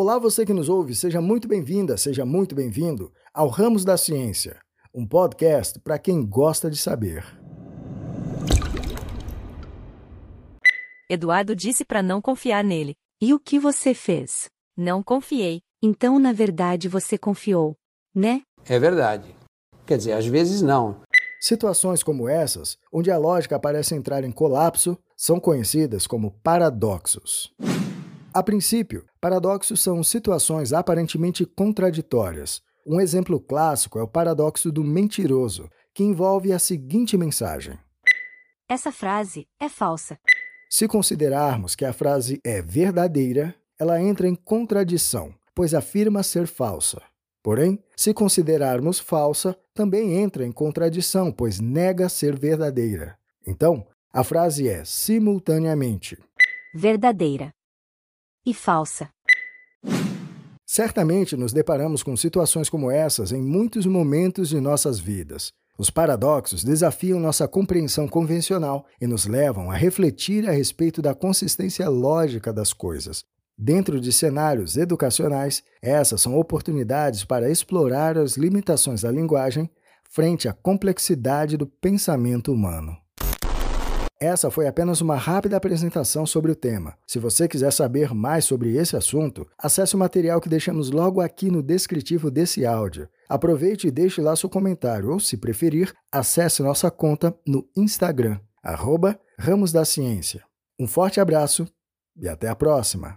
Olá, você que nos ouve, seja muito bem-vinda, seja muito bem-vindo ao Ramos da Ciência, um podcast para quem gosta de saber. Eduardo disse para não confiar nele. E o que você fez? Não confiei. Então, na verdade, você confiou, né? É verdade. Quer dizer, às vezes não. Situações como essas, onde a lógica parece entrar em colapso, são conhecidas como paradoxos. A princípio, paradoxos são situações aparentemente contraditórias. Um exemplo clássico é o paradoxo do mentiroso, que envolve a seguinte mensagem: Essa frase é falsa. Se considerarmos que a frase é verdadeira, ela entra em contradição, pois afirma ser falsa. Porém, se considerarmos falsa, também entra em contradição, pois nega ser verdadeira. Então, a frase é simultaneamente verdadeira e falsa. Certamente nos deparamos com situações como essas em muitos momentos de nossas vidas. Os paradoxos desafiam nossa compreensão convencional e nos levam a refletir a respeito da consistência lógica das coisas. Dentro de cenários educacionais, essas são oportunidades para explorar as limitações da linguagem frente à complexidade do pensamento humano. Essa foi apenas uma rápida apresentação sobre o tema. Se você quiser saber mais sobre esse assunto, acesse o material que deixamos logo aqui no descritivo desse áudio. Aproveite e deixe lá seu comentário, ou, se preferir, acesse nossa conta no Instagram, arroba Ramos da Ciência. Um forte abraço e até a próxima!